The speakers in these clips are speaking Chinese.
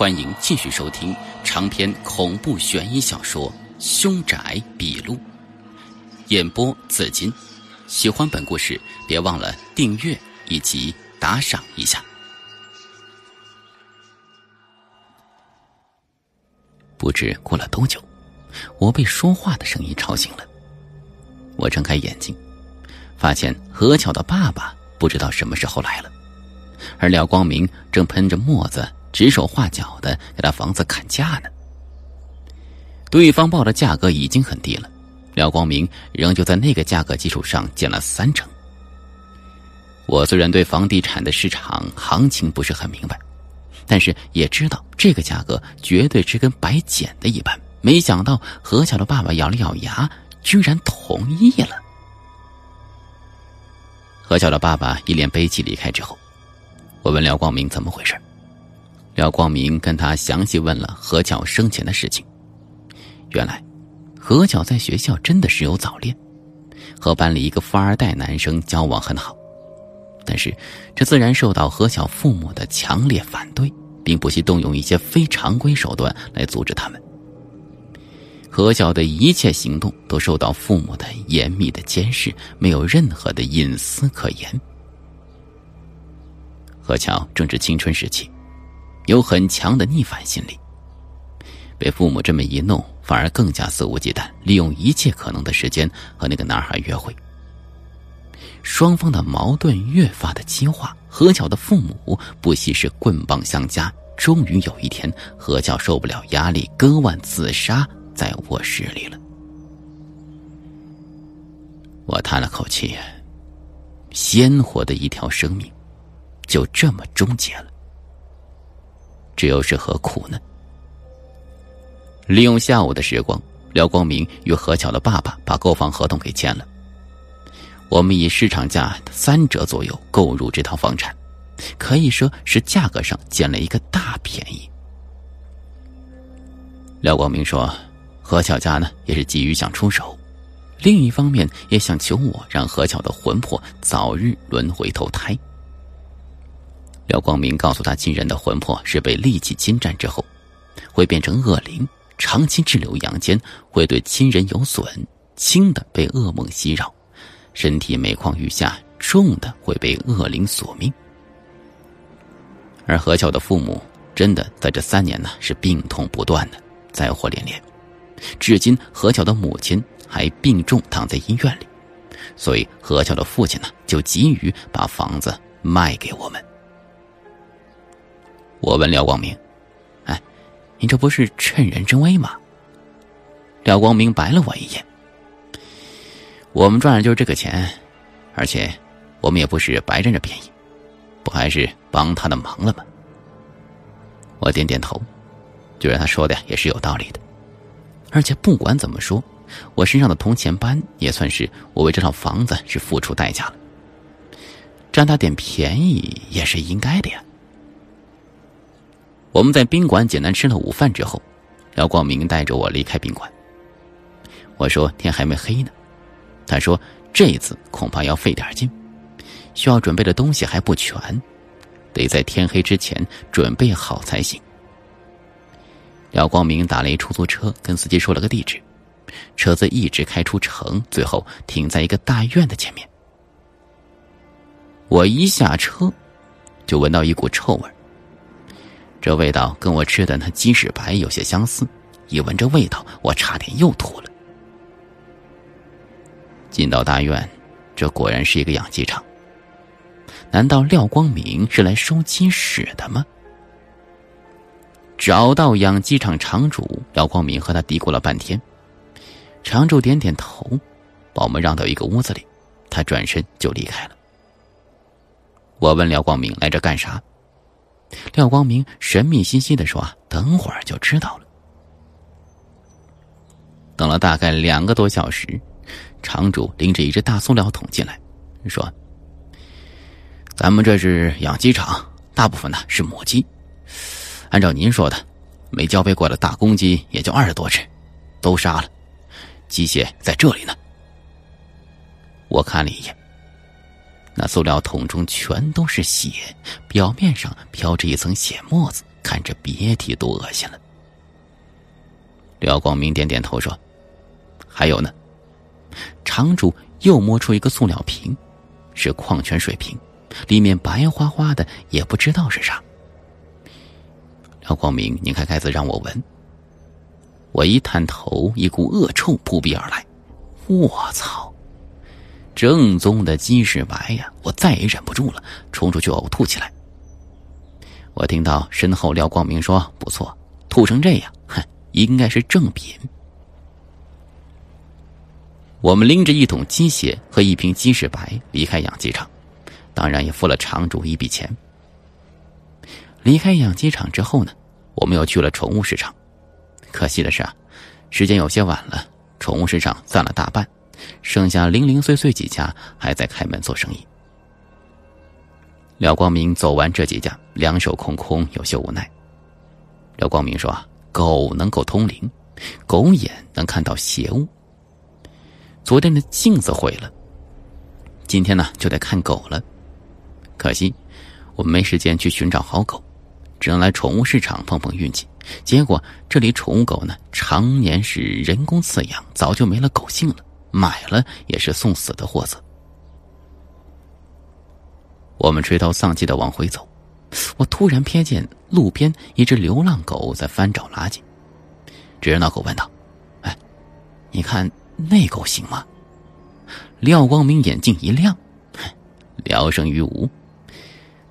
欢迎继续收听长篇恐怖悬疑小说《凶宅笔录》，演播紫金。喜欢本故事，别忘了订阅以及打赏一下。不知过了多久，我被说话的声音吵醒了。我睁开眼睛，发现何巧的爸爸不知道什么时候来了，而廖光明正喷着墨子。指手画脚的给他房子砍价呢。对方报的价格已经很低了，廖光明仍旧在那个价格基础上减了三成。我虽然对房地产的市场行情不是很明白，但是也知道这个价格绝对是跟白捡的一般。没想到何巧的爸爸咬了咬牙，居然同意了。何巧的爸爸一脸悲戚离开之后，我问廖光明怎么回事。廖光明跟他详细问了何巧生前的事情。原来，何巧在学校真的是有早恋，和班里一个富二代男生交往很好，但是这自然受到何巧父母的强烈反对，并不惜动用一些非常规手段来阻止他们。何巧的一切行动都受到父母的严密的监视，没有任何的隐私可言。何巧正值青春时期。有很强的逆反心理，被父母这么一弄，反而更加肆无忌惮，利用一切可能的时间和那个男孩约会。双方的矛盾越发的激化，何巧的父母不惜是棍棒相加。终于有一天，何巧受不了压力，割腕自杀在卧室里了。我叹了口气，鲜活的一条生命，就这么终结了。这又是何苦呢？利用下午的时光，廖光明与何巧的爸爸把购房合同给签了。我们以市场价三折左右购入这套房产，可以说是价格上捡了一个大便宜。廖光明说：“何巧家呢，也是急于想出手，另一方面也想求我让何巧的魂魄早日轮回投胎。”廖光明告诉他，亲人的魂魄是被戾气侵占之后，会变成恶灵，长期滞留阳间，会对亲人有损；轻的被噩梦袭扰，身体每况愈下；重的会被恶灵索命。而何巧的父母真的在这三年呢，是病痛不断的，灾祸连连，至今何巧的母亲还病重，躺在医院里，所以何巧的父亲呢，就急于把房子卖给我们。我问廖光明：“哎，你这不是趁人之危吗？”廖光明白了我一眼：“我们赚的就是这个钱，而且我们也不是白占着便宜，不还是帮他的忙了吗？”我点点头，觉得他说的也是有道理的。而且不管怎么说，我身上的铜钱斑也算是我为这套房子是付出代价了，占他点便宜也是应该的呀。我们在宾馆简单吃了午饭之后，廖光明带着我离开宾馆。我说天还没黑呢，他说这次恐怕要费点劲，需要准备的东西还不全，得在天黑之前准备好才行。廖光明打了一出租车，跟司机说了个地址，车子一直开出城，最后停在一个大院的前面。我一下车，就闻到一股臭味这味道跟我吃的那鸡屎白有些相似，一闻这味道，我差点又吐了。进到大院，这果然是一个养鸡场。难道廖光明是来收鸡屎的吗？找到养鸡场场主廖光明，和他嘀咕了半天。场主点点头，把我们让到一个屋子里，他转身就离开了。我问廖光明来这干啥？廖光明神秘兮兮的说：“等会儿就知道了。”等了大概两个多小时，场主拎着一只大塑料桶进来，说：“咱们这是养鸡场，大部分呢是母鸡。按照您说的，没交配过的大公鸡也就二十多只，都杀了，鸡血在这里呢。”我看了一眼。那塑料桶中全都是血，表面上飘着一层血沫子，看着别提多恶心了。廖光明点点头说：“还有呢。”场主又摸出一个塑料瓶，是矿泉水瓶，里面白花花的，也不知道是啥。廖光明拧开盖子让我闻，我一探头，一股恶臭扑鼻而来。我操！正宗的鸡屎白呀！我再也忍不住了，冲出去呕吐起来。我听到身后廖光明说：“不错，吐成这样，哼，应该是正品。”我们拎着一桶鸡血和一瓶鸡屎白离开养鸡场，当然也付了场主一笔钱。离开养鸡场之后呢，我们又去了宠物市场。可惜的是啊，时间有些晚了，宠物市场散了大半，剩下零零碎碎几家还在开门做生意。廖光明走完这几家，两手空空，有些无奈。廖光明说：“啊狗能够通灵，狗眼能看到邪物。”昨天的镜子毁了，今天呢就得看狗了。可惜我们没时间去寻找好狗，只能来宠物市场碰碰运气。结果这里宠物狗呢常年是人工饲养，早就没了狗性了，买了也是送死的货色。我们垂头丧气的往回走，我突然瞥见路边一只流浪狗在翻找垃圾，只是那狗问道：“哎，你看？”那狗行吗？廖光明眼睛一亮，聊胜于无，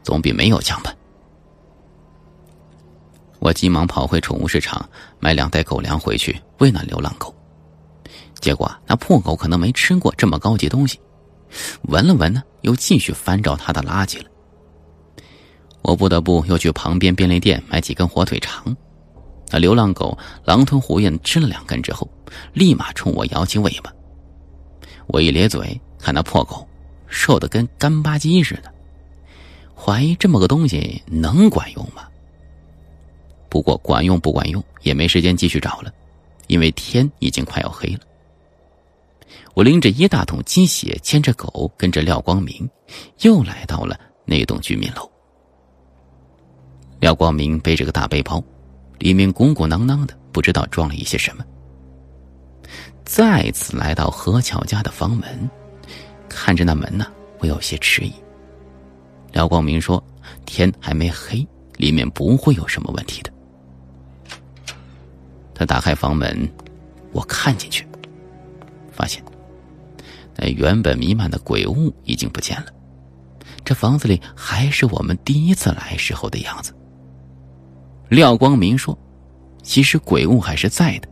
总比没有强吧。我急忙跑回宠物市场，买两袋狗粮回去喂那流浪狗。结果那破狗可能没吃过这么高级东西，闻了闻呢，又继续翻找它的垃圾了。我不得不又去旁边便利店买几根火腿肠。那流浪狗狼吞虎咽吃了两根之后，立马冲我摇起尾巴。我一咧嘴，看那破狗瘦的跟干巴鸡似的，怀疑这么个东西能管用吗？不过管用不管用也没时间继续找了，因为天已经快要黑了。我拎着一大桶鸡血，牵着狗，跟着廖光明，又来到了那栋居民楼。廖光明背着个大背包。里面鼓鼓囊囊的，不知道装了一些什么。再次来到何巧家的房门，看着那门呢，我有些迟疑。廖光明说：“天还没黑，里面不会有什么问题的。”他打开房门，我看进去，发现那原本弥漫的鬼雾已经不见了，这房子里还是我们第一次来时候的样子。廖光明说：“其实鬼雾还是在的，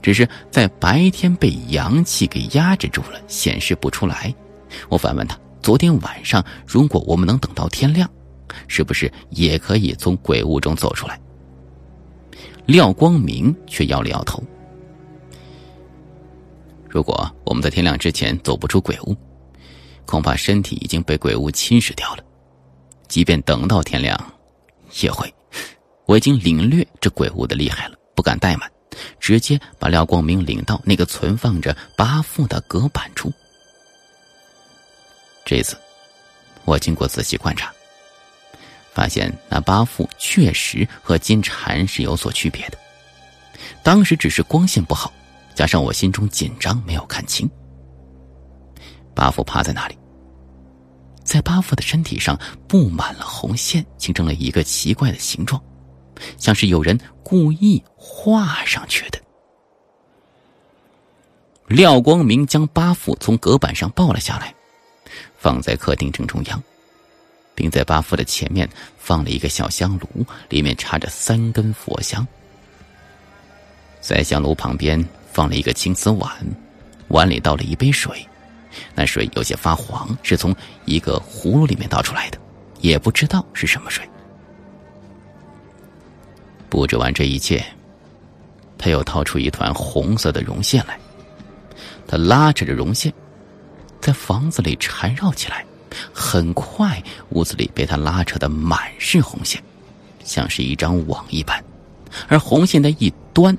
只是在白天被阳气给压制住了，显示不出来。”我反问他：“昨天晚上，如果我们能等到天亮，是不是也可以从鬼雾中走出来？”廖光明却摇了摇头：“如果我们在天亮之前走不出鬼屋，恐怕身体已经被鬼屋侵蚀掉了。即便等到天亮，也会。”我已经领略这鬼屋的厉害了，不敢怠慢，直接把廖光明领到那个存放着八副的隔板处。这次，我经过仔细观察，发现那八副确实和金蝉是有所区别的。当时只是光线不好，加上我心中紧张，没有看清。八副趴在那里，在八副的身体上布满了红线，形成了一个奇怪的形状。像是有人故意画上去的。廖光明将八副从隔板上抱了下来，放在客厅正中央，并在八副的前面放了一个小香炉，里面插着三根佛香。在香炉旁边放了一个青瓷碗，碗里倒了一杯水，那水有些发黄，是从一个葫芦里面倒出来的，也不知道是什么水。布置完这一切，他又掏出一团红色的绒线来。他拉扯着绒线，在房子里缠绕起来。很快，屋子里被他拉扯的满是红线，像是一张网一般。而红线的一端，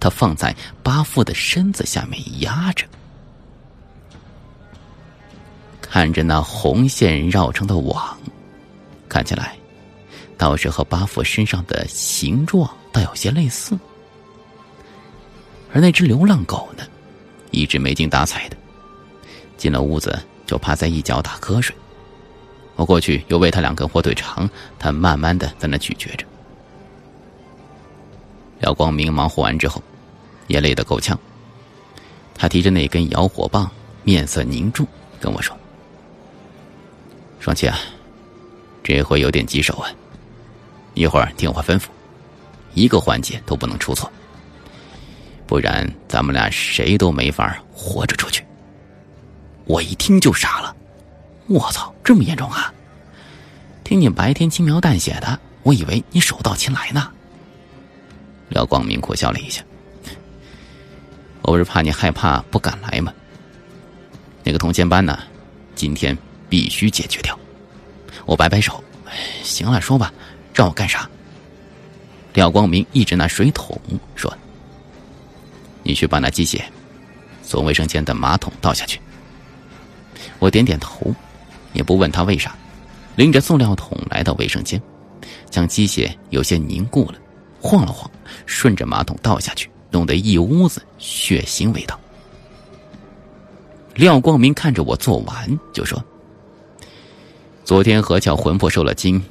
他放在八富的身子下面压着。看着那红线绕成的网，看起来。倒是和巴富身上的形状倒有些类似。而那只流浪狗呢，一直没精打采的，进了屋子就趴在一角打瞌睡。我过去又喂它两根火腿肠，它慢慢的在那咀嚼着。廖光明忙活完之后，也累得够呛。他提着那根摇火棒，面色凝重，跟我说：“双七啊，这回有点棘手啊，一会儿听我吩咐，一个环节都不能出错，不然咱们俩谁都没法活着出去。”我一听就傻了，我操，这么严重啊！听你白天轻描淡写的，我以为你手到擒来呢。廖光明苦笑了一下。不是怕你害怕不敢来吗？那个铜钱班呢？今天必须解决掉。我摆摆手，行了，说吧，让我干啥？廖光明一直拿水桶，说：“你去把那鸡血从卫生间的马桶倒下去。”我点点头，也不问他为啥，拎着塑料桶来到卫生间，将鸡血有些凝固了，晃了晃，顺着马桶倒下去。弄得一屋子血腥味道。廖光明看着我做完，就说：“昨天何巧魂魄受了惊，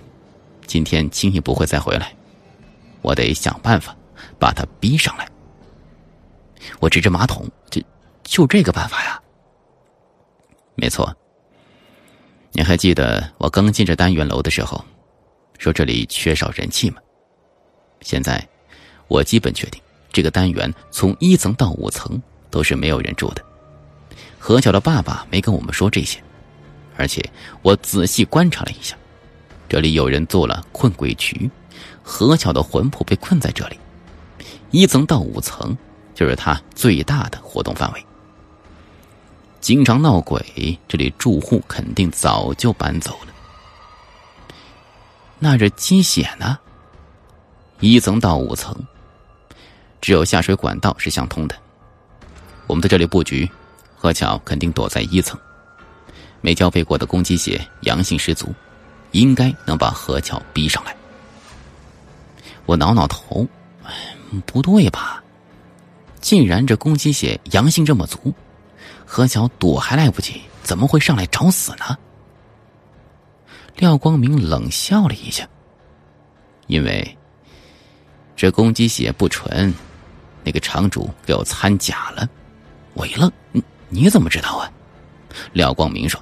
今天轻易不会再回来，我得想办法把他逼上来。”我指着马桶，就就这个办法呀？没错。你还记得我刚进这单元楼的时候，说这里缺少人气吗？现在我基本确定。这个单元从一层到五层都是没有人住的。何巧的爸爸没跟我们说这些，而且我仔细观察了一下，这里有人做了困鬼局，何巧的魂魄被困在这里。一层到五层就是他最大的活动范围。经常闹鬼，这里住户肯定早就搬走了。那这鸡血呢？一层到五层。只有下水管道是相通的。我们在这里布局，何巧肯定躲在一层，没交配过的公鸡血阳性十足，应该能把何巧逼上来。我挠挠头，不对吧？既然这公鸡血阳性这么足，何巧躲还来不及，怎么会上来找死呢？廖光明冷笑了一下，因为这公鸡血不纯。那个场主给我掺假了，我一愣，你你怎么知道啊？廖光明说：“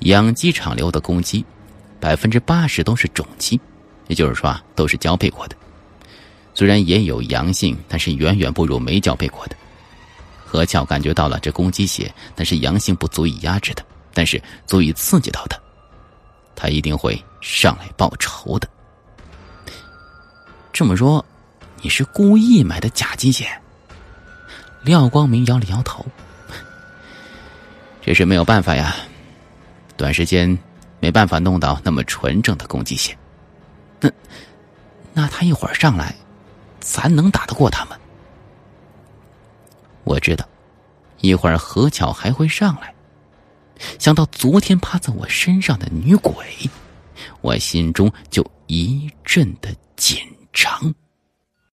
养鸡场留的公鸡，百分之八十都是种鸡，也就是说啊，都是交配过的。虽然也有阳性，但是远远不如没交配过的。何巧感觉到了这公鸡血，但是阳性不足以压制的，但是足以刺激到他，他一定会上来报仇的。这么说。”你是故意买的假鸡血？廖光明摇了摇头，这是没有办法呀，短时间没办法弄到那么纯正的公鸡血。那那他一会儿上来，咱能打得过他吗？我知道，一会儿何巧还会上来。想到昨天趴在我身上的女鬼，我心中就一阵的紧张。